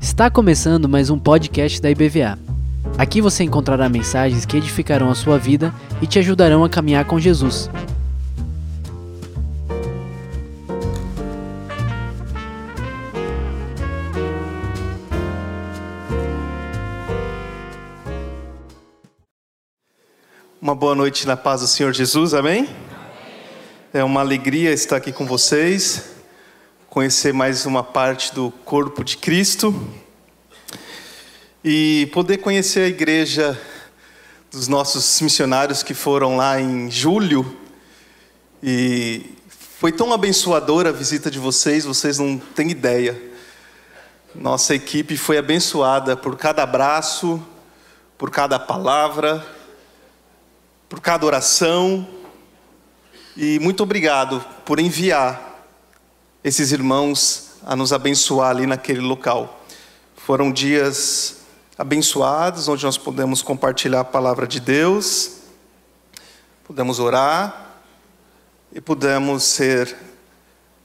Está começando mais um podcast da IBVA. Aqui você encontrará mensagens que edificarão a sua vida e te ajudarão a caminhar com Jesus. Uma boa noite na paz do Senhor Jesus, amém? É uma alegria estar aqui com vocês, conhecer mais uma parte do corpo de Cristo e poder conhecer a igreja dos nossos missionários que foram lá em julho. E foi tão abençoadora a visita de vocês, vocês não têm ideia. Nossa equipe foi abençoada por cada abraço, por cada palavra por cada oração e muito obrigado por enviar esses irmãos a nos abençoar ali naquele local. Foram dias abençoados, onde nós podemos compartilhar a palavra de Deus, pudemos orar e pudemos ser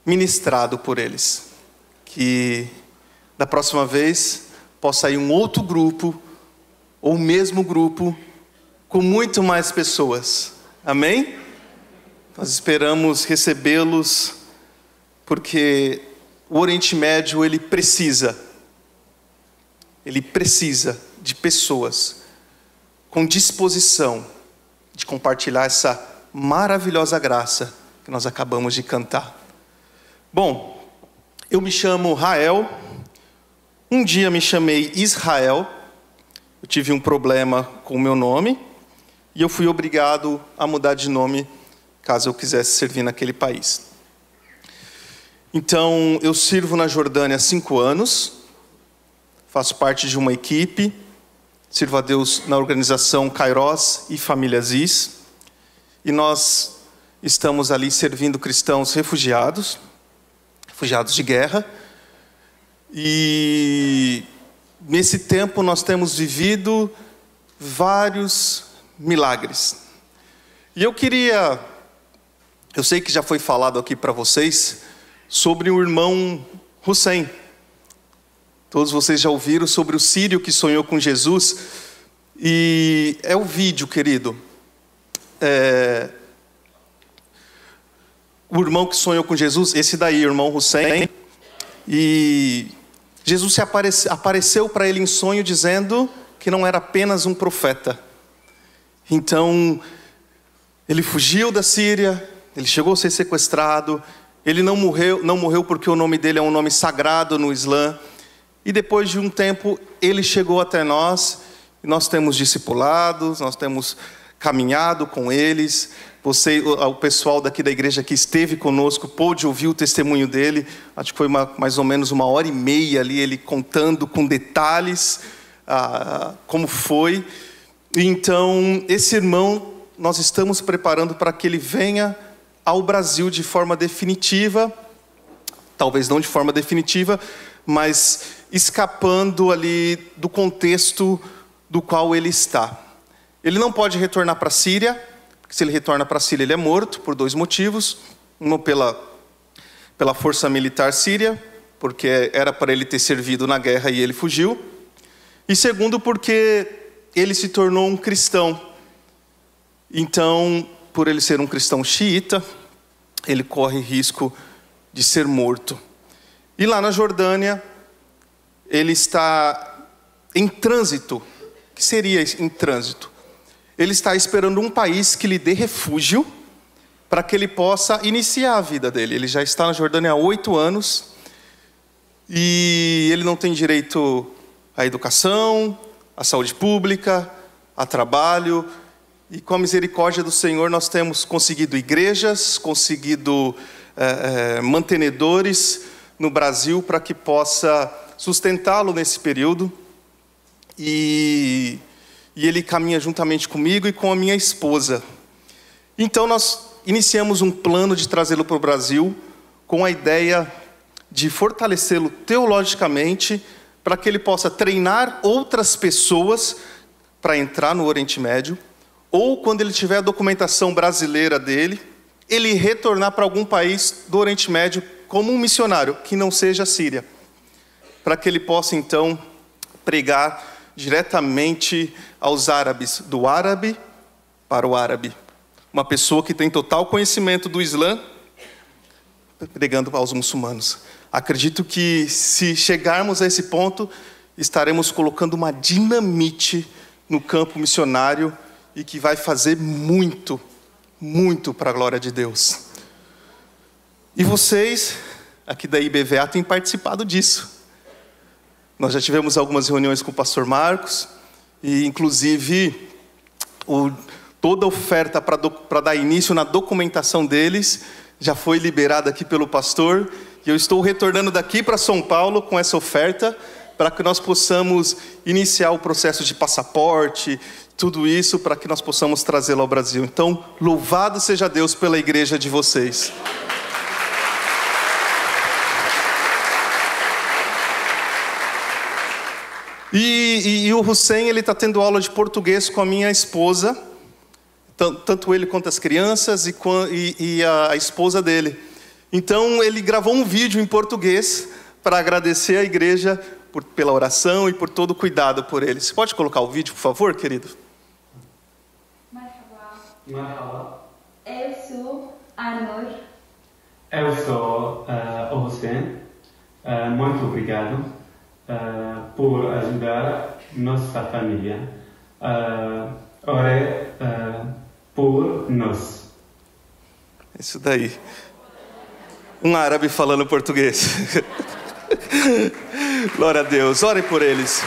ministrado por eles. Que da próxima vez possa ir um outro grupo ou o mesmo grupo com muito mais pessoas. Amém? Nós esperamos recebê-los porque o Oriente Médio ele precisa ele precisa de pessoas com disposição de compartilhar essa maravilhosa graça que nós acabamos de cantar. Bom, eu me chamo Rael. Um dia me chamei Israel. Eu tive um problema com o meu nome e eu fui obrigado a mudar de nome caso eu quisesse servir naquele país. Então, eu sirvo na Jordânia há cinco anos, faço parte de uma equipe, sirvo a Deus na organização Kairos e Família Ziz, e nós estamos ali servindo cristãos refugiados, refugiados de guerra, e nesse tempo nós temos vivido vários milagres. E eu queria, eu sei que já foi falado aqui para vocês sobre o irmão Hussein. Todos vocês já ouviram sobre o sírio que sonhou com Jesus. E é o vídeo, querido. É... O irmão que sonhou com Jesus, esse daí, o irmão Hussein. E Jesus se aparece, apareceu para ele em sonho dizendo que não era apenas um profeta então, ele fugiu da Síria, ele chegou a ser sequestrado, ele não morreu, não morreu porque o nome dele é um nome sagrado no Islã. E depois de um tempo, ele chegou até nós, e nós temos discipulados, nós temos caminhado com eles. Você, o pessoal daqui da igreja que esteve conosco, pôde ouvir o testemunho dele. Acho que foi uma, mais ou menos uma hora e meia ali, ele contando com detalhes ah, como foi. Então, esse irmão, nós estamos preparando para que ele venha ao Brasil de forma definitiva, talvez não de forma definitiva, mas escapando ali do contexto do qual ele está. Ele não pode retornar para a Síria, porque se ele retorna para a Síria, ele é morto por dois motivos: uma pela pela força militar síria, porque era para ele ter servido na guerra e ele fugiu, e segundo porque ele se tornou um cristão. Então, por ele ser um cristão xiita, ele corre risco de ser morto. E lá na Jordânia, ele está em trânsito. O que seria em trânsito? Ele está esperando um país que lhe dê refúgio para que ele possa iniciar a vida dele. Ele já está na Jordânia há oito anos e ele não tem direito à educação, a saúde pública, a trabalho, e com a misericórdia do Senhor nós temos conseguido igrejas, conseguido é, é, mantenedores no Brasil para que possa sustentá-lo nesse período. E, e ele caminha juntamente comigo e com a minha esposa. Então nós iniciamos um plano de trazê-lo para o Brasil com a ideia de fortalecê-lo teologicamente para que ele possa treinar outras pessoas para entrar no Oriente Médio, ou quando ele tiver a documentação brasileira dele, ele retornar para algum país do Oriente Médio como um missionário que não seja síria, para que ele possa então pregar diretamente aos árabes, do árabe para o árabe. Uma pessoa que tem total conhecimento do Islã, pregando aos muçulmanos. Acredito que se chegarmos a esse ponto, estaremos colocando uma dinamite no campo missionário e que vai fazer muito, muito para a glória de Deus. E vocês, aqui da IBVA, têm participado disso. Nós já tivemos algumas reuniões com o pastor Marcos, e inclusive o, toda a oferta para dar início na documentação deles já foi liberada aqui pelo pastor, e eu estou retornando daqui para São Paulo com essa oferta para que nós possamos iniciar o processo de passaporte, tudo isso para que nós possamos trazê-lo ao Brasil. Então, louvado seja Deus pela igreja de vocês. E, e, e o Hussein ele está tendo aula de português com a minha esposa, tanto ele quanto as crianças e, e a, a esposa dele. Então ele gravou um vídeo em português para agradecer a igreja por, pela oração e por todo o cuidado por ele. Você pode colocar o vídeo, por favor, querido? Marhaba. Eu sou Arnor. Eu sou uh, o Hussein. Uh, muito obrigado uh, por ajudar nossa família. Uh, ore uh, por nós. Isso daí. Um árabe falando português. Glória a Deus. Ore por eles.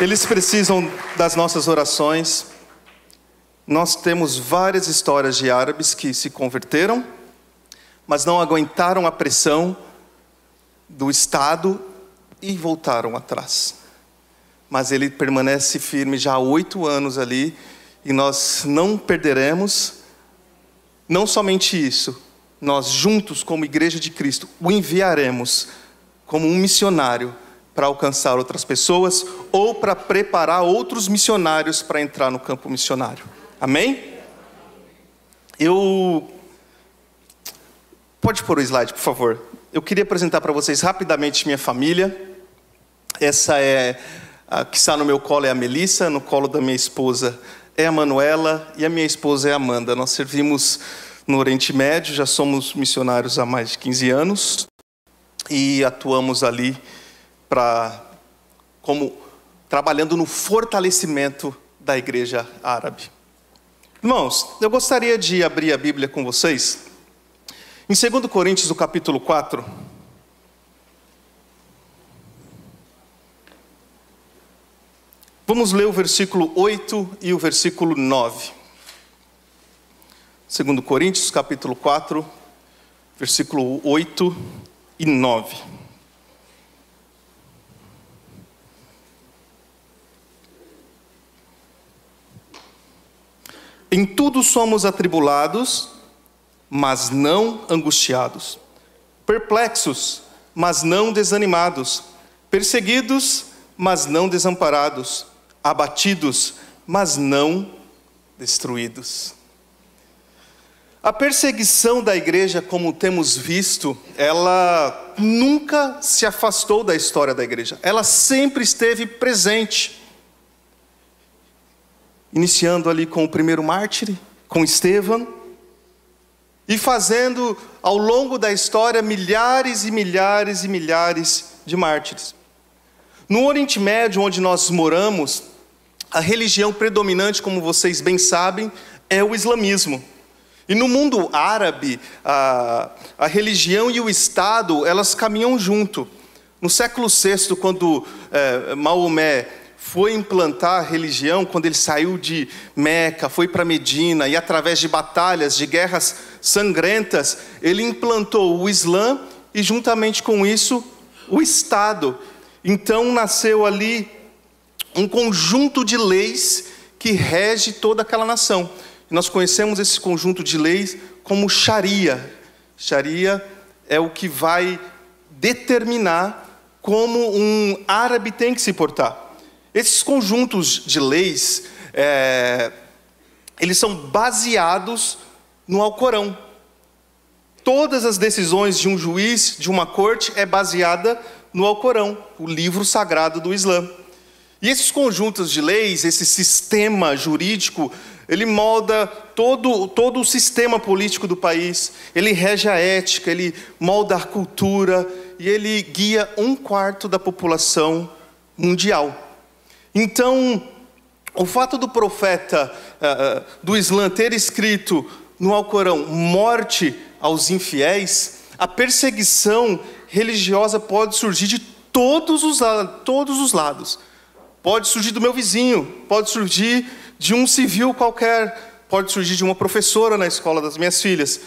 Eles precisam das nossas orações. Nós temos várias histórias de árabes que se converteram, mas não aguentaram a pressão do Estado e voltaram atrás. Mas ele permanece firme já há oito anos ali, e nós não perderemos. Não somente isso, nós juntos, como Igreja de Cristo, o enviaremos como um missionário para alcançar outras pessoas ou para preparar outros missionários para entrar no campo missionário. Amém? Eu. Pode pôr o slide, por favor. Eu queria apresentar para vocês rapidamente minha família. Essa é a que está no meu colo é a Melissa, no colo da minha esposa é a Manuela e a minha esposa é a Amanda. Nós servimos no Oriente Médio, já somos missionários há mais de 15 anos e atuamos ali para como trabalhando no fortalecimento da igreja árabe. Irmãos, eu gostaria de abrir a Bíblia com vocês em 2 Coríntios, no capítulo 4, Vamos ler o versículo 8 e o versículo 9. Segundo Coríntios, capítulo 4, versículo 8 e 9. Em tudo somos atribulados, mas não angustiados, perplexos, mas não desanimados, perseguidos, mas não desamparados, abatidos, mas não destruídos. A perseguição da igreja, como temos visto, ela nunca se afastou da história da igreja, ela sempre esteve presente. Iniciando ali com o primeiro mártir, com Estevão, e fazendo ao longo da história milhares e milhares e milhares de mártires. No Oriente Médio, onde nós moramos, a religião predominante, como vocês bem sabem, é o islamismo. E no mundo árabe, a, a religião e o Estado, elas caminham junto. No século VI, quando é, Maomé foi implantar a religião, quando ele saiu de Meca, foi para Medina, e através de batalhas, de guerras sangrentas, ele implantou o Islã e, juntamente com isso, o Estado. Então nasceu ali um conjunto de leis que rege toda aquela nação. Nós conhecemos esse conjunto de leis como Sharia. Sharia é o que vai determinar como um árabe tem que se portar. Esses conjuntos de leis, é, eles são baseados no Alcorão. todas as decisões de um juiz, de uma corte, é baseada no Alcorão, o livro sagrado do Islã. E esses conjuntos de leis, esse sistema jurídico, ele molda todo, todo o sistema político do país, ele rege a ética, ele molda a cultura e ele guia um quarto da população mundial. Então, o fato do profeta uh, do Islã ter escrito no Alcorão morte aos infiéis, a perseguição religiosa pode surgir de todos os, todos os lados pode surgir do meu vizinho, pode surgir de um civil qualquer, pode surgir de uma professora na escola das minhas filhas,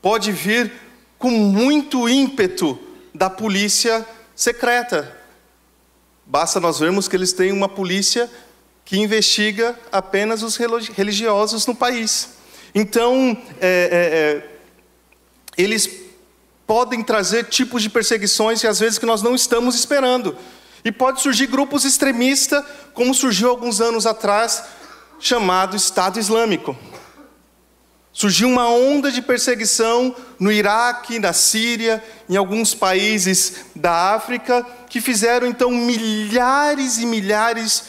pode vir com muito ímpeto da polícia secreta. Basta nós vermos que eles têm uma polícia que investiga apenas os religiosos no país. Então, é, é, é, eles podem trazer tipos de perseguições e às vezes que nós não estamos esperando. E pode surgir grupos extremistas, como surgiu alguns anos atrás, chamado Estado Islâmico. Surgiu uma onda de perseguição no Iraque, na Síria, em alguns países da África, que fizeram então milhares e milhares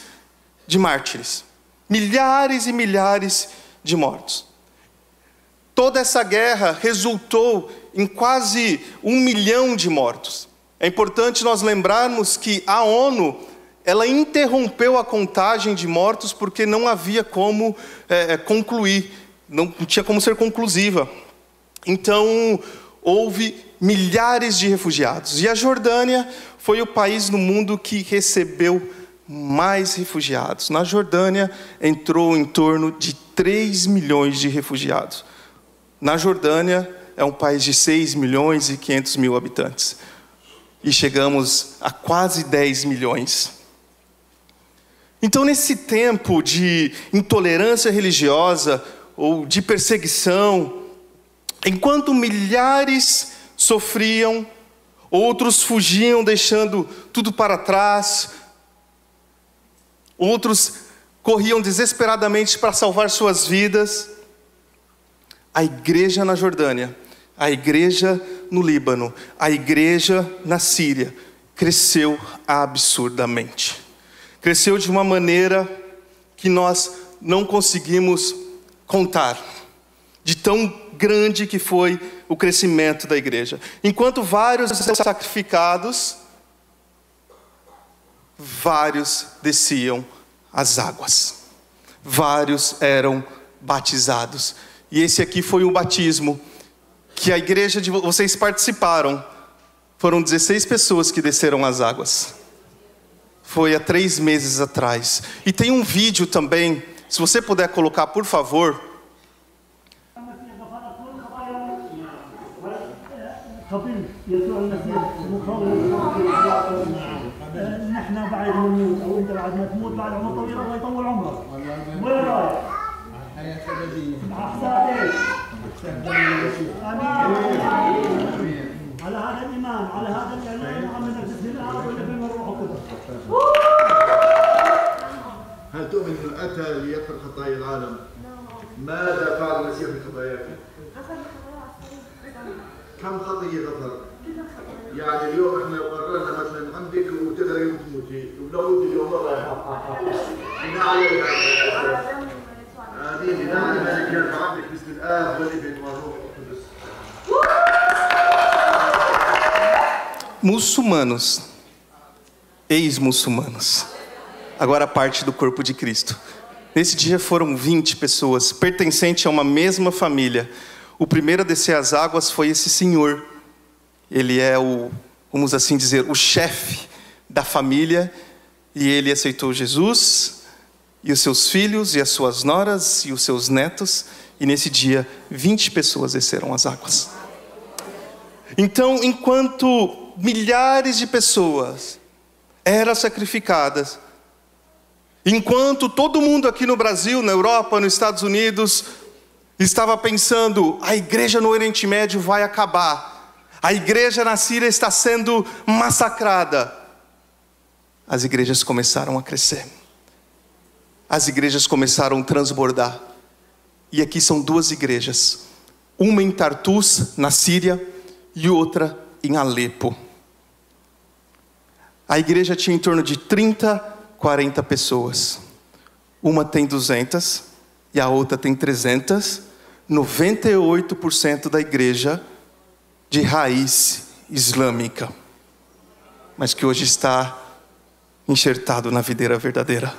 de mártires, milhares e milhares de mortos. Toda essa guerra resultou em quase um milhão de mortos. É importante nós lembrarmos que a ONU ela interrompeu a contagem de mortos porque não havia como é, concluir, não tinha como ser conclusiva. Então houve milhares de refugiados e a Jordânia foi o país no mundo que recebeu mais refugiados. Na Jordânia entrou em torno de 3 milhões de refugiados. Na Jordânia é um país de 6 milhões e 500 mil habitantes e chegamos a quase 10 milhões. Então, nesse tempo de intolerância religiosa ou de perseguição, enquanto milhares sofriam, outros fugiam deixando tudo para trás, outros corriam desesperadamente para salvar suas vidas, a igreja na Jordânia a igreja no Líbano, a igreja na Síria, cresceu absurdamente. Cresceu de uma maneira que nós não conseguimos contar, de tão grande que foi o crescimento da igreja. Enquanto vários eram sacrificados, vários desciam as águas, vários eram batizados. E esse aqui foi um batismo que a igreja de vocês participaram. Foram 16 pessoas que desceram as águas. Foi há três meses atrás. E tem um vídeo também, se você puder colocar, por favor. على هذا الإيمان على هذا الإعلان محمد بسم الله والنبي الروح القدس هل تؤمن أنه أتى ليغفر خطايا العالم؟ ماذا فعل المسيح بخطاياك؟ كم خطية غفر؟ يعني اليوم إحنا لو قررنا مثلا عندك وتقدر يوم تموتي ولو موت اليوم مرة آمين. نعلم انك يرفع عندك باسم الآب والابن والروح muçulmanos, ex-muçulmanos, agora parte do corpo de Cristo. Nesse dia foram 20 pessoas, pertencentes a uma mesma família. O primeiro a descer as águas foi esse senhor. Ele é o, vamos assim dizer, o chefe da família, e ele aceitou Jesus, e os seus filhos, e as suas noras, e os seus netos, e nesse dia 20 pessoas desceram as águas. Então, enquanto milhares de pessoas eram sacrificadas. Enquanto todo mundo aqui no Brasil, na Europa, nos Estados Unidos, estava pensando: a igreja no Oriente Médio vai acabar, a igreja na Síria está sendo massacrada. As igrejas começaram a crescer, as igrejas começaram a transbordar. E aqui são duas igrejas, uma em Tartus, na Síria, e outra em Alepo. A igreja tinha em torno de 30, 40 pessoas. Uma tem 200 e a outra tem 300. 98% da igreja de raiz islâmica, mas que hoje está enxertado na videira verdadeira.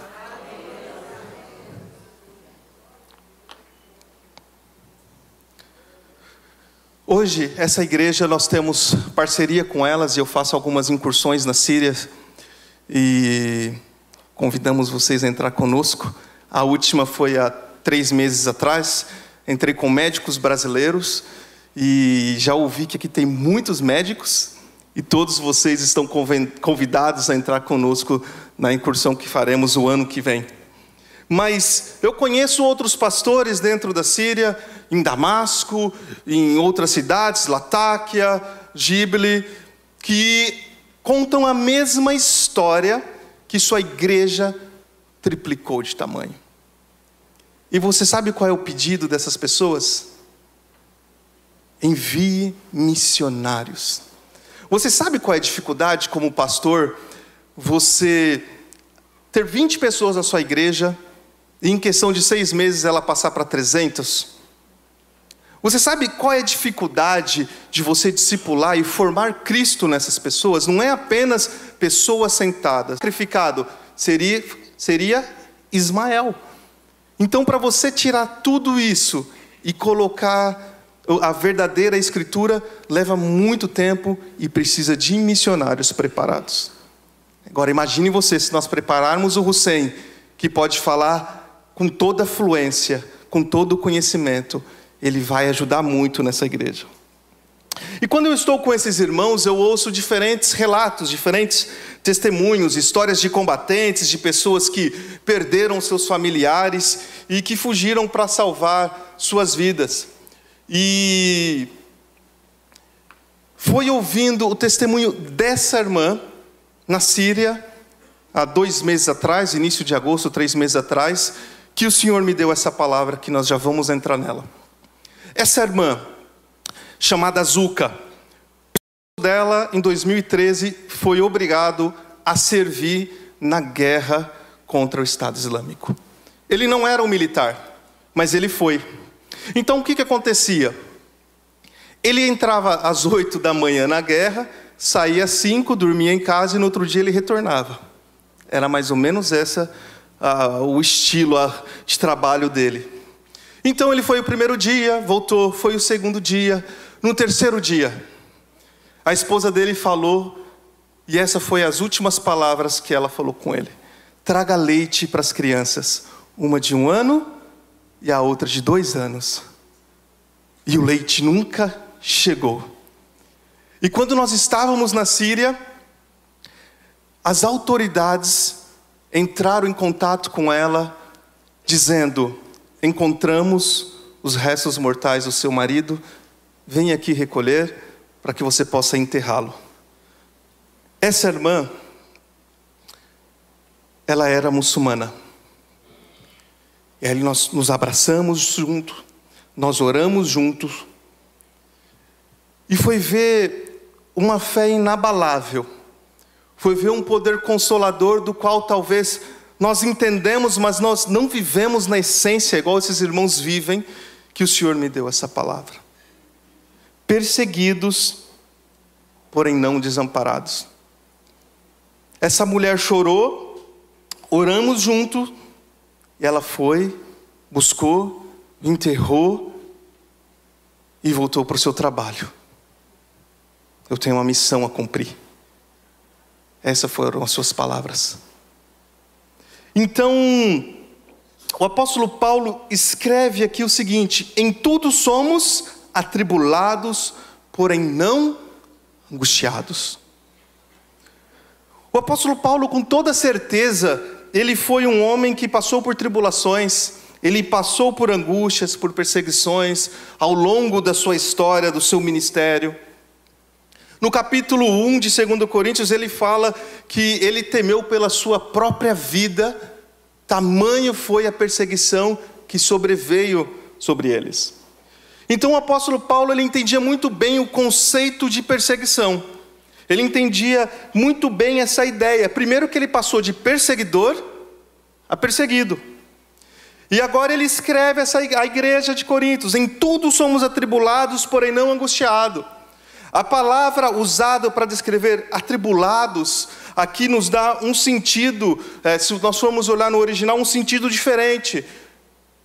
Hoje, essa igreja, nós temos parceria com elas e eu faço algumas incursões na Síria e convidamos vocês a entrar conosco. A última foi há três meses atrás. Entrei com médicos brasileiros e já ouvi que aqui tem muitos médicos e todos vocês estão convidados a entrar conosco na incursão que faremos o ano que vem. Mas eu conheço outros pastores dentro da Síria, em Damasco, em outras cidades, Latáquia, Gibli, que contam a mesma história que sua igreja triplicou de tamanho. E você sabe qual é o pedido dessas pessoas? Envie missionários. Você sabe qual é a dificuldade como pastor? Você ter 20 pessoas na sua igreja e em questão de seis meses ela passar para 300? Você sabe qual é a dificuldade de você discipular e formar Cristo nessas pessoas? Não é apenas pessoas sentadas. Sacrificado seria, seria Ismael. Então, para você tirar tudo isso e colocar a verdadeira escritura, leva muito tempo e precisa de missionários preparados. Agora, imagine você se nós prepararmos o Hussein, que pode falar com toda fluência, com todo conhecimento, ele vai ajudar muito nessa igreja. E quando eu estou com esses irmãos, eu ouço diferentes relatos, diferentes testemunhos, histórias de combatentes, de pessoas que perderam seus familiares e que fugiram para salvar suas vidas. E foi ouvindo o testemunho dessa irmã na Síria, há dois meses atrás, início de agosto, três meses atrás, que o Senhor me deu essa palavra que nós já vamos entrar nela. Essa irmã, chamada Zuka, dela em 2013 foi obrigado a servir na guerra contra o Estado Islâmico. Ele não era um militar, mas ele foi. Então o que, que acontecia? Ele entrava às oito da manhã na guerra, saía às cinco, dormia em casa e no outro dia ele retornava. Era mais ou menos essa uh, o estilo uh, de trabalho dele. Então ele foi o primeiro dia, voltou, foi o segundo dia. No terceiro dia, a esposa dele falou, e essa foi as últimas palavras que ela falou com ele: traga leite para as crianças, uma de um ano e a outra de dois anos. E o leite nunca chegou. E quando nós estávamos na Síria, as autoridades entraram em contato com ela, dizendo: encontramos os restos mortais do seu marido, vem aqui recolher para que você possa enterrá-lo. Essa irmã, ela era muçulmana. E aí nós nos abraçamos junto, nós oramos juntos, e foi ver uma fé inabalável, foi ver um poder consolador do qual talvez nós entendemos, mas nós não vivemos na essência, igual esses irmãos vivem, que o Senhor me deu essa palavra. Perseguidos, porém não desamparados. Essa mulher chorou, oramos junto, e ela foi, buscou, enterrou e voltou para o seu trabalho. Eu tenho uma missão a cumprir. Essas foram as suas palavras. Então, o apóstolo Paulo escreve aqui o seguinte: em tudo somos atribulados, porém não angustiados. O apóstolo Paulo, com toda certeza, ele foi um homem que passou por tribulações, ele passou por angústias, por perseguições ao longo da sua história, do seu ministério. No capítulo 1 de 2 Coríntios, ele fala que ele temeu pela sua própria vida, tamanho foi a perseguição que sobreveio sobre eles. Então o apóstolo Paulo ele entendia muito bem o conceito de perseguição. Ele entendia muito bem essa ideia. Primeiro que ele passou de perseguidor a perseguido. E agora ele escreve essa a igreja de Coríntios: em tudo somos atribulados, porém não angustiados. A palavra usada para descrever atribulados aqui nos dá um sentido, é, se nós formos olhar no original, um sentido diferente.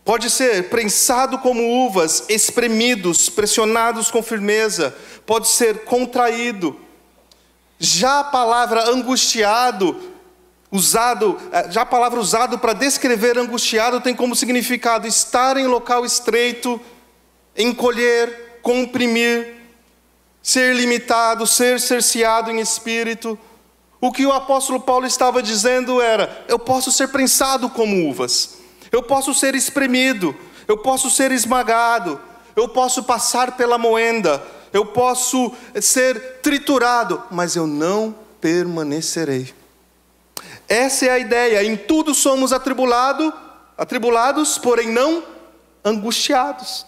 Pode ser prensado como uvas, espremidos, pressionados com firmeza, pode ser contraído. Já a palavra angustiado, usado, é, já a palavra usada para descrever angustiado tem como significado estar em local estreito, encolher, comprimir, ser limitado, ser cerceado em espírito. O que o apóstolo Paulo estava dizendo era: eu posso ser prensado como uvas, eu posso ser espremido, eu posso ser esmagado, eu posso passar pela moenda, eu posso ser triturado, mas eu não permanecerei. Essa é a ideia. Em tudo somos atribulado, atribulados, porém não angustiados.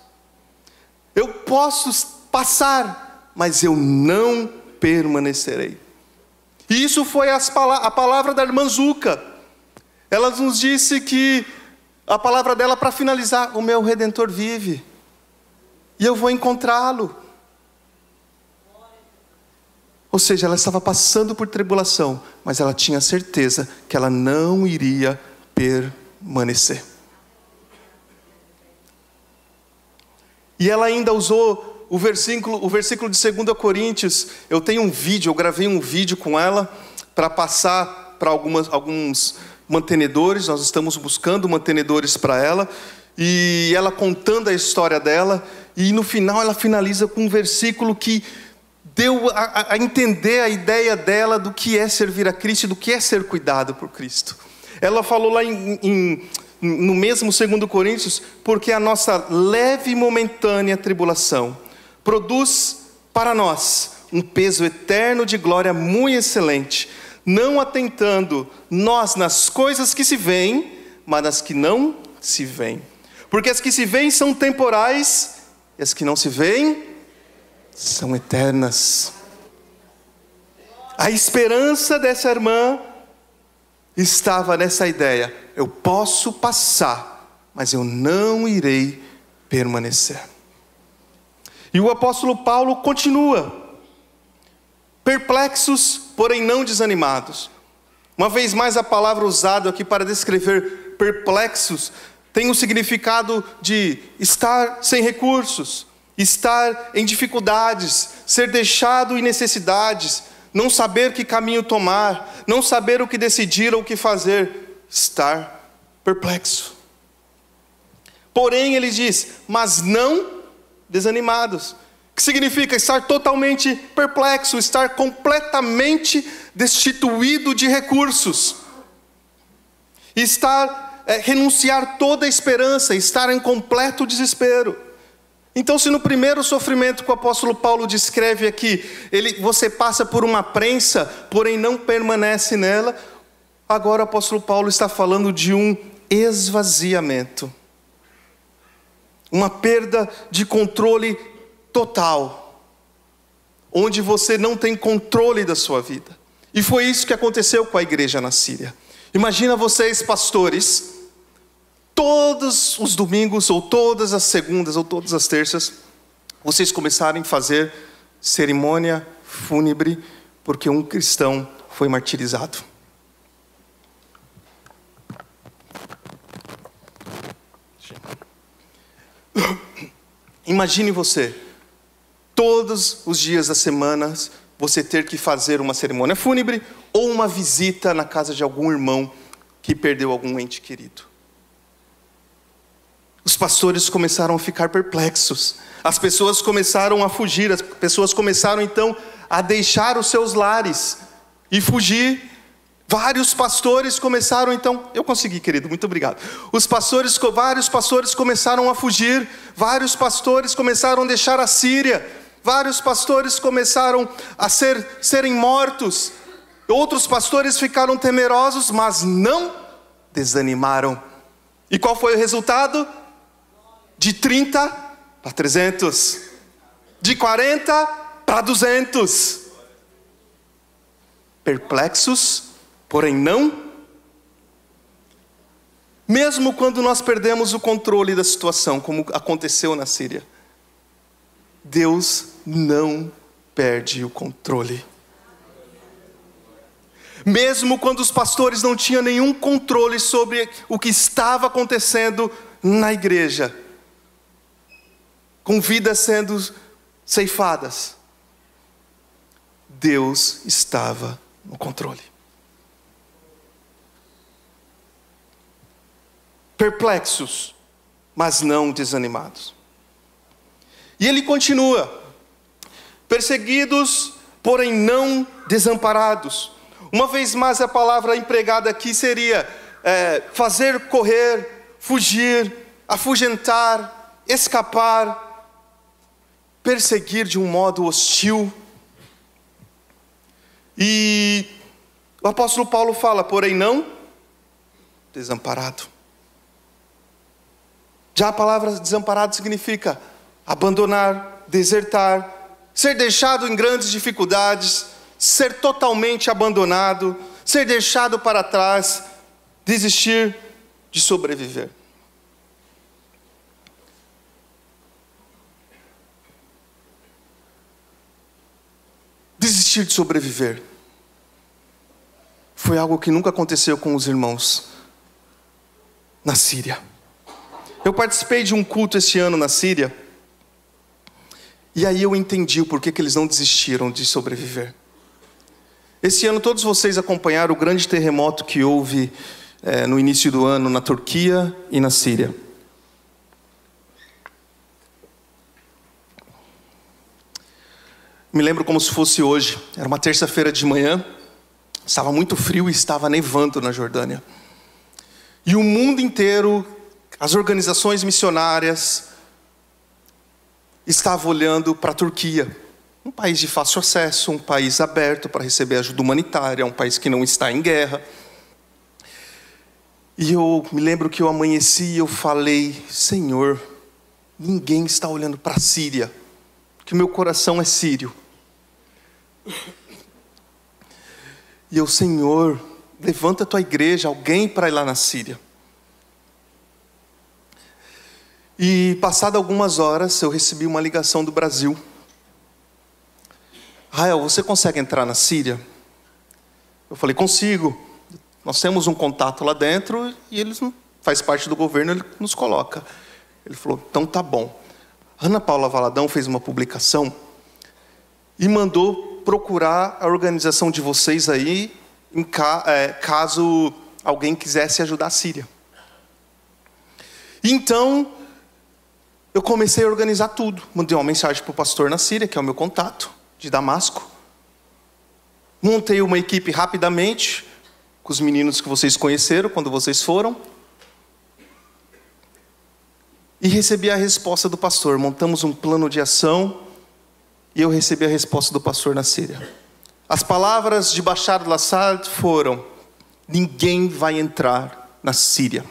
Eu posso passar, mas eu não permanecerei. E isso foi a palavra da irmã Zuca. Ela nos disse que a palavra dela para finalizar: o meu redentor vive, e eu vou encontrá-lo. Ou seja, ela estava passando por tribulação, mas ela tinha certeza que ela não iria permanecer. E ela ainda usou o versículo, o versículo de 2 Coríntios. Eu tenho um vídeo, eu gravei um vídeo com ela para passar para alguns mantenedores. Nós estamos buscando mantenedores para ela. E ela contando a história dela. E no final ela finaliza com um versículo que deu a, a, entender a ideia dela do que é servir a Cristo do que é ser cuidado por Cristo. Ela falou lá em, em, no mesmo segundo Coríntios, porque a nossa leve e momentânea tribulação produz para nós um peso eterno de glória muito excelente, não atentando nós nas coisas que se veem, mas nas que não se veem. Porque as que se veem são temporais e as que não se veem são eternas. A esperança dessa irmã estava nessa ideia: eu posso passar, mas eu não irei permanecer. E o apóstolo Paulo continua, perplexos, porém não desanimados. Uma vez mais, a palavra usada aqui para descrever perplexos tem o significado de estar sem recursos, estar em dificuldades, ser deixado em necessidades, não saber que caminho tomar, não saber o que decidir ou o que fazer, estar perplexo. Porém, ele diz, mas não desanimados. Que significa estar totalmente perplexo, estar completamente destituído de recursos, estar é, renunciar toda a esperança, estar em completo desespero. Então, se no primeiro sofrimento que o apóstolo Paulo descreve aqui, ele, você passa por uma prensa, porém não permanece nela, agora o apóstolo Paulo está falando de um esvaziamento, uma perda de controle total, onde você não tem controle da sua vida. E foi isso que aconteceu com a igreja na Síria. Imagina vocês, pastores, todos os domingos, ou todas as segundas, ou todas as terças, vocês começarem a fazer cerimônia fúnebre porque um cristão foi martirizado. Imagine você, todos os dias da semana, você ter que fazer uma cerimônia fúnebre ou uma visita na casa de algum irmão que perdeu algum ente querido. Os pastores começaram a ficar perplexos, as pessoas começaram a fugir, as pessoas começaram então a deixar os seus lares e fugir. Vários pastores começaram então, eu consegui, querido, muito obrigado. Os pastores, vários pastores começaram a fugir, vários pastores começaram a deixar a Síria, vários pastores começaram a ser, serem mortos. Outros pastores ficaram temerosos, mas não desanimaram. E qual foi o resultado? de 30 para 300, de 40 para 200. Perplexos, porém não. Mesmo quando nós perdemos o controle da situação, como aconteceu na Síria, Deus não perde o controle. Mesmo quando os pastores não tinham nenhum controle sobre o que estava acontecendo na igreja, com vidas sendo ceifadas, Deus estava no controle. Perplexos, mas não desanimados. E ele continua: perseguidos, porém não desamparados. Uma vez mais, a palavra empregada aqui seria é, fazer correr, fugir, afugentar, escapar, perseguir de um modo hostil. E o apóstolo Paulo fala, porém não desamparado. Já a palavra desamparado significa abandonar, desertar, ser deixado em grandes dificuldades, ser totalmente abandonado, ser deixado para trás, desistir de sobreviver. Desistir de sobreviver foi algo que nunca aconteceu com os irmãos na Síria. Eu participei de um culto esse ano na Síria, e aí eu entendi o porquê que eles não desistiram de sobreviver. Esse ano todos vocês acompanharam o grande terremoto que houve é, no início do ano na Turquia e na Síria. Me lembro como se fosse hoje. Era uma terça-feira de manhã. Estava muito frio e estava nevando na Jordânia. E o mundo inteiro as organizações missionárias estavam olhando para a Turquia, um país de fácil acesso, um país aberto para receber ajuda humanitária, um país que não está em guerra. E eu me lembro que eu amanheci e eu falei: Senhor, ninguém está olhando para a Síria, que meu coração é sírio. E eu, Senhor, levanta a tua igreja, alguém para ir lá na Síria. E passado algumas horas, eu recebi uma ligação do Brasil. Rael, você consegue entrar na Síria? Eu falei, consigo. Nós temos um contato lá dentro e eles faz parte do governo, ele nos coloca. Ele falou, então tá bom. Ana Paula Valadão fez uma publicação e mandou procurar a organização de vocês aí, ca é, caso alguém quisesse ajudar a Síria. Então, eu comecei a organizar tudo. Mandei uma mensagem para o pastor na Síria, que é o meu contato, de Damasco. Montei uma equipe rapidamente, com os meninos que vocês conheceram quando vocês foram. E recebi a resposta do pastor. Montamos um plano de ação e eu recebi a resposta do pastor na Síria. As palavras de Bashar al-Assad foram: ninguém vai entrar na Síria.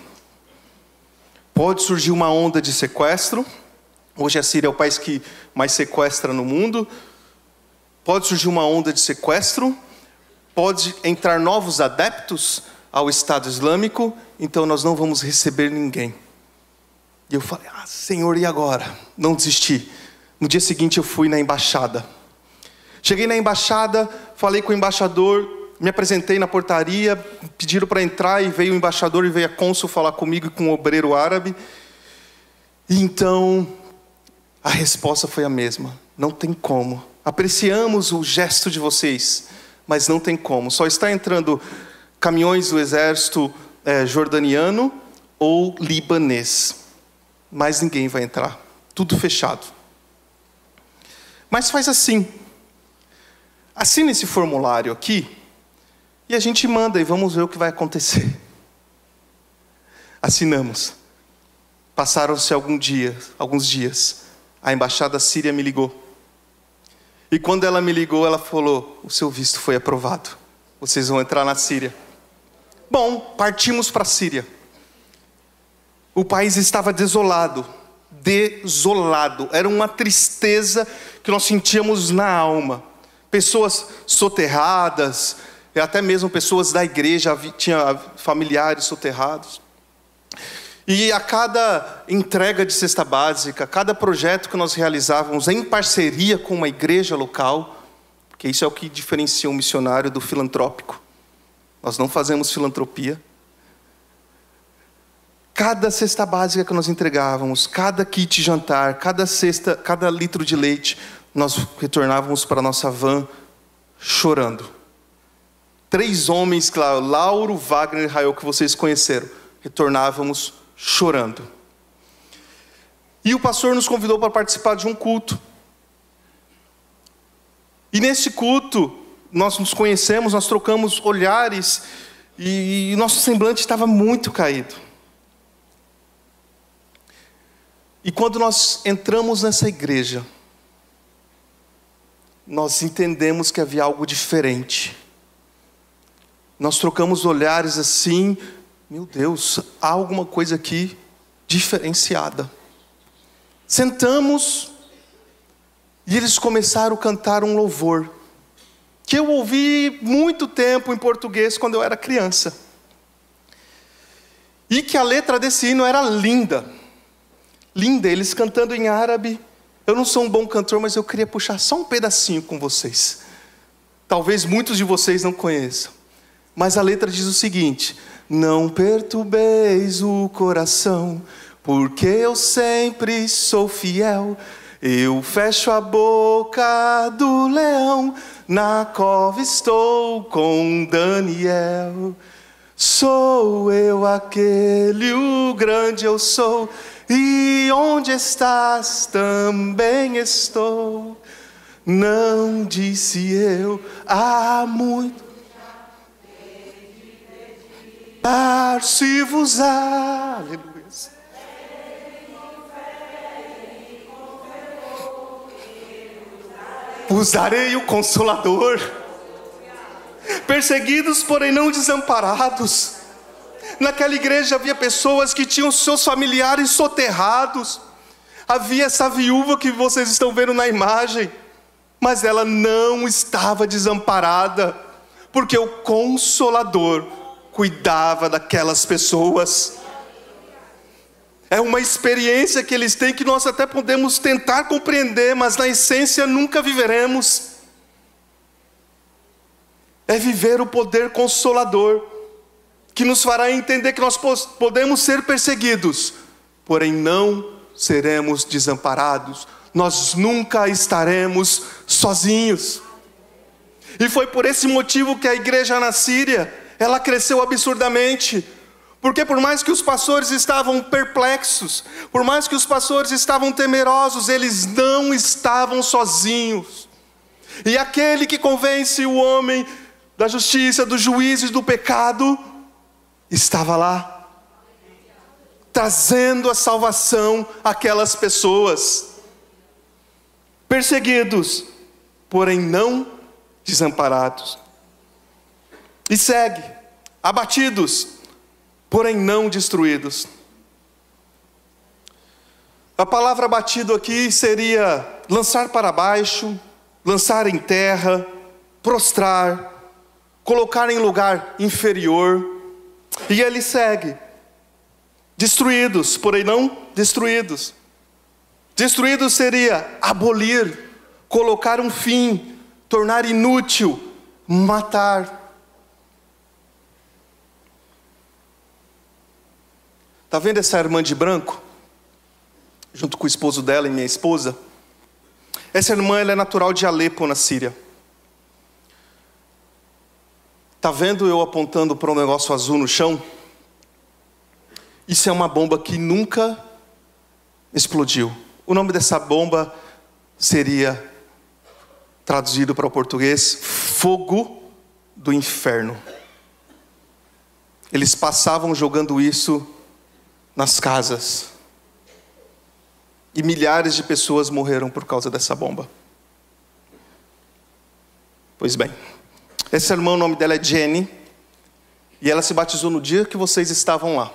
Pode surgir uma onda de sequestro. Hoje a Síria é o país que mais sequestra no mundo. Pode surgir uma onda de sequestro. Pode entrar novos adeptos ao Estado Islâmico. Então nós não vamos receber ninguém. E eu falei: Ah, Senhor, e agora? Não desisti. No dia seguinte eu fui na embaixada. Cheguei na embaixada, falei com o embaixador, me apresentei na portaria, pediram para entrar e veio o embaixador e veio a cônsul falar comigo e com o obreiro árabe. E então a resposta foi a mesma: não tem como. Apreciamos o gesto de vocês, mas não tem como. Só está entrando caminhões do exército é, jordaniano ou libanês. Mas ninguém vai entrar. Tudo fechado. Mas faz assim. Assina esse formulário aqui e a gente manda e vamos ver o que vai acontecer. Assinamos. Passaram-se algum dia, alguns dias. A embaixada síria me ligou. E quando ela me ligou, ela falou: "O seu visto foi aprovado. Vocês vão entrar na Síria." Bom, partimos para a Síria. O país estava desolado. desolado, era uma tristeza que nós sentíamos na alma. Pessoas soterradas, e até mesmo pessoas da igreja, tinha familiares soterrados. E a cada entrega de cesta básica, cada projeto que nós realizávamos em parceria com uma igreja local, que isso é o que diferencia um missionário do filantrópico. Nós não fazemos filantropia. Cada cesta básica que nós entregávamos, cada kit jantar, cada cesta, cada litro de leite, nós retornávamos para a nossa van chorando. Três homens, claro, Lauro, Wagner e Rael, que vocês conheceram, retornávamos chorando. E o pastor nos convidou para participar de um culto. E nesse culto, nós nos conhecemos, nós trocamos olhares, e nosso semblante estava muito caído. E quando nós entramos nessa igreja, nós entendemos que havia algo diferente. Nós trocamos olhares assim, meu Deus, há alguma coisa aqui diferenciada. Sentamos e eles começaram a cantar um louvor que eu ouvi muito tempo em português quando eu era criança. E que a letra desse hino era linda linda, eles cantando em árabe. Eu não sou um bom cantor, mas eu queria puxar só um pedacinho com vocês. Talvez muitos de vocês não conheçam. Mas a letra diz o seguinte: Não perturbeis o coração, porque eu sempre sou fiel. Eu fecho a boca do leão, na cova estou com Daniel. Sou eu aquele, o grande eu sou e onde estás também estou. Não disse eu há muito. Se vos aleluia. Usarei o consolador, perseguidos, porém não desamparados Naquela igreja havia pessoas que tinham seus familiares soterrados. Havia essa viúva que vocês estão vendo na imagem, mas ela não estava desamparada, porque o consolador cuidava daquelas pessoas. É uma experiência que eles têm que nós até podemos tentar compreender, mas na essência nunca viveremos. É viver o poder consolador que nos fará entender que nós podemos ser perseguidos, porém não seremos desamparados, nós nunca estaremos sozinhos. E foi por esse motivo que a igreja na Síria, ela cresceu absurdamente. Porque por mais que os pastores estavam perplexos, por mais que os pastores estavam temerosos, eles não estavam sozinhos. E aquele que convence o homem da justiça, do juízo e do pecado, estava lá, trazendo a salvação àquelas pessoas, perseguidos, porém não desamparados. E segue, abatidos, porém não destruídos. A palavra abatido aqui seria lançar para baixo, lançar em terra, prostrar, colocar em lugar inferior. E ele segue: destruídos, porém não destruídos. Destruídos seria abolir, colocar um fim, tornar inútil, matar. Está vendo essa irmã de branco? Junto com o esposo dela e minha esposa. Essa irmã ela é natural de Alepo, na Síria. Tá vendo eu apontando para um negócio azul no chão? Isso é uma bomba que nunca explodiu. O nome dessa bomba seria traduzido para o português fogo do inferno. Eles passavam jogando isso nas casas. E milhares de pessoas morreram por causa dessa bomba. Pois bem, essa irmã, o nome dela é Jenny, e ela se batizou no dia que vocês estavam lá.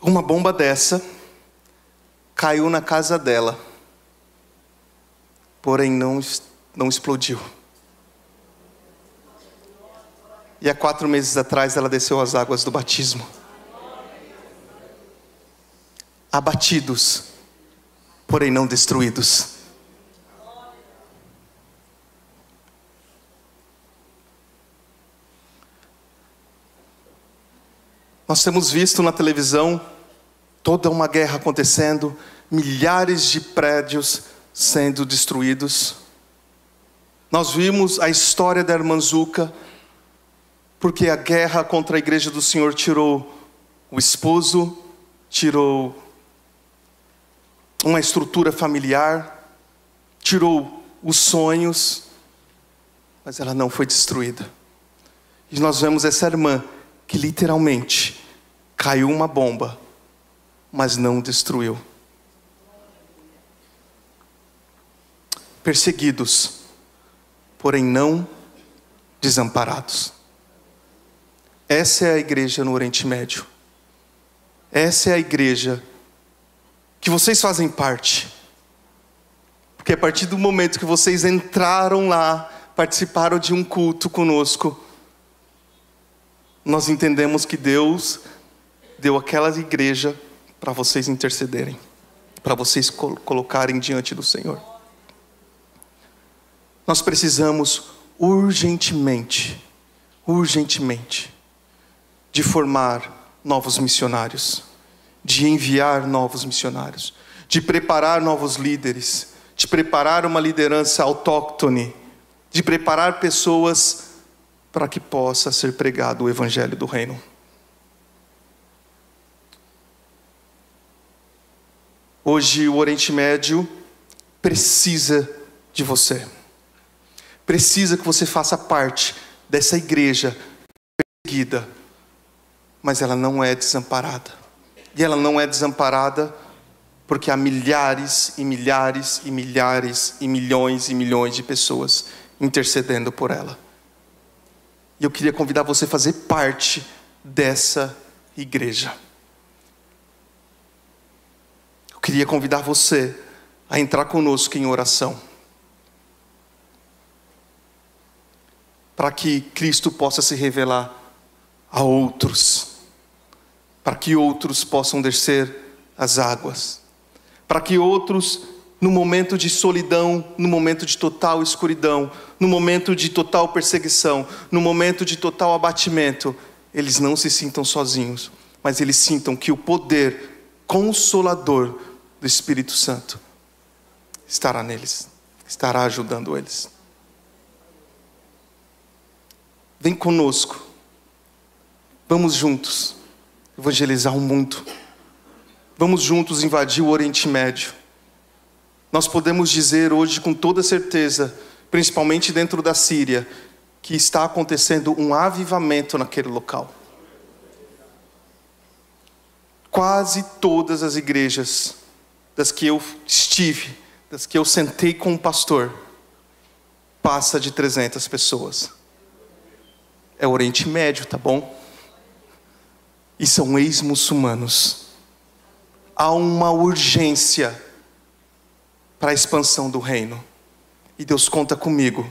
Uma bomba dessa caiu na casa dela, porém não, não explodiu. E há quatro meses atrás ela desceu as águas do batismo. Abatidos, porém não destruídos. Nós temos visto na televisão toda uma guerra acontecendo, milhares de prédios sendo destruídos. Nós vimos a história da irmã Zuca, porque a guerra contra a igreja do Senhor tirou o esposo, tirou uma estrutura familiar, tirou os sonhos, mas ela não foi destruída. E nós vemos essa irmã que literalmente caiu uma bomba, mas não destruiu. Perseguidos, porém não desamparados. Essa é a igreja no Oriente Médio. Essa é a igreja que vocês fazem parte. Porque a partir do momento que vocês entraram lá, participaram de um culto conosco, nós entendemos que Deus deu aquela igreja para vocês intercederem, para vocês colocarem diante do Senhor. Nós precisamos urgentemente, urgentemente, de formar novos missionários, de enviar novos missionários, de preparar novos líderes, de preparar uma liderança autóctone, de preparar pessoas para que possa ser pregado o evangelho do reino. Hoje o Oriente Médio precisa de você. Precisa que você faça parte dessa igreja perseguida mas ela não é desamparada. E ela não é desamparada porque há milhares e milhares e milhares e milhões e milhões de pessoas intercedendo por ela. E eu queria convidar você a fazer parte dessa igreja. Eu queria convidar você a entrar conosco em oração. Para que Cristo possa se revelar a outros para que outros possam descer as águas, para que outros, no momento de solidão, no momento de total escuridão, no momento de total perseguição, no momento de total abatimento, eles não se sintam sozinhos, mas eles sintam que o poder consolador do Espírito Santo estará neles, estará ajudando eles. Vem conosco, vamos juntos evangelizar o mundo. Vamos juntos invadir o Oriente Médio. Nós podemos dizer hoje com toda certeza, principalmente dentro da Síria, que está acontecendo um avivamento naquele local. Quase todas as igrejas das que eu estive, das que eu sentei com o pastor, passa de 300 pessoas. É o Oriente Médio, tá bom? E são ex-muçulmanos. Há uma urgência para a expansão do reino. E Deus conta comigo,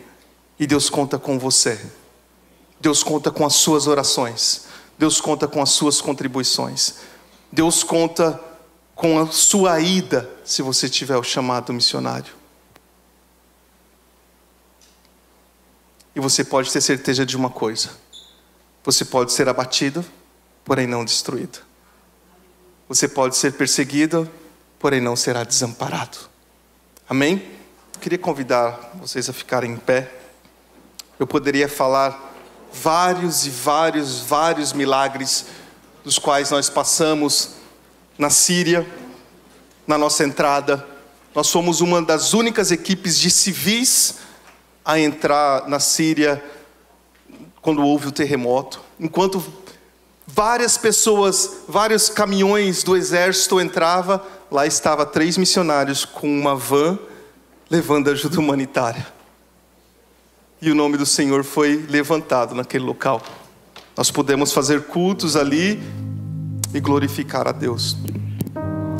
e Deus conta com você. Deus conta com as suas orações. Deus conta com as suas contribuições. Deus conta com a sua ida, se você tiver o chamado missionário. E você pode ter certeza de uma coisa: você pode ser abatido, porém não destruído. Você pode ser perseguido, porém não será desamparado. Amém? Eu queria convidar vocês a ficarem em pé. Eu poderia falar vários e vários, vários milagres dos quais nós passamos na Síria, na nossa entrada. Nós somos uma das únicas equipes de civis a entrar na Síria quando houve o terremoto. Enquanto Várias pessoas, vários caminhões do exército entrava, lá estava três missionários com uma van levando ajuda humanitária. E o nome do Senhor foi levantado naquele local. Nós pudemos fazer cultos ali e glorificar a Deus.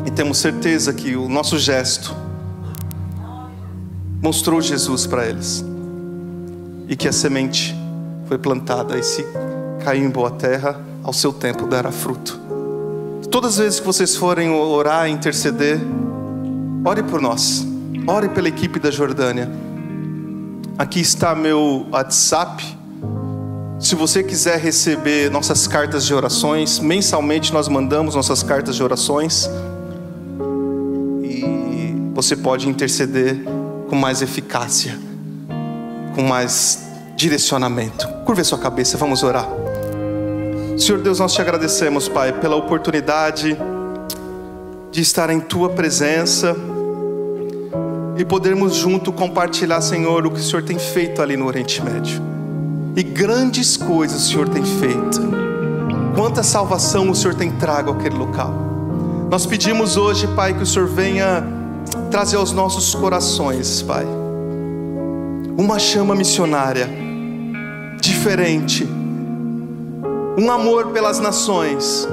E temos certeza que o nosso gesto mostrou Jesus para eles. E que a semente foi plantada e se caiu em boa terra, ao seu tempo dará fruto. Todas as vezes que vocês forem orar, interceder, ore por nós. Ore pela equipe da Jordânia. Aqui está meu WhatsApp. Se você quiser receber nossas cartas de orações, mensalmente nós mandamos nossas cartas de orações. E você pode interceder com mais eficácia, com mais direcionamento. Curva sua cabeça, vamos orar. Senhor Deus, nós te agradecemos, Pai, pela oportunidade de estar em tua presença e podermos junto compartilhar, Senhor, o que o Senhor tem feito ali no Oriente Médio. E grandes coisas o Senhor tem feito. Quanta salvação o Senhor tem trago àquele local. Nós pedimos hoje, Pai, que o Senhor venha trazer aos nossos corações, Pai, uma chama missionária diferente, um amor pelas nações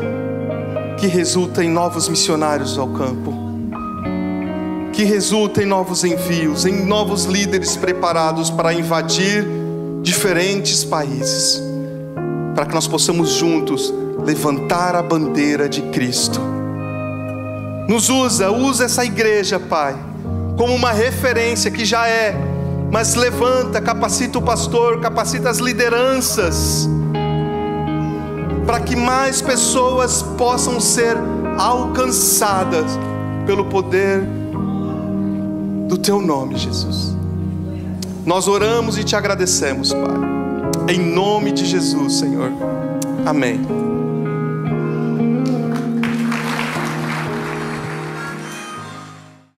que resulta em novos missionários ao campo, que resulta em novos envios, em novos líderes preparados para invadir diferentes países, para que nós possamos juntos levantar a bandeira de Cristo. Nos usa, usa essa igreja, Pai, como uma referência que já é, mas levanta, capacita o pastor, capacita as lideranças, para que mais pessoas possam ser alcançadas pelo poder do Teu nome, Jesus. Nós oramos e te agradecemos, Pai, em nome de Jesus, Senhor. Amém.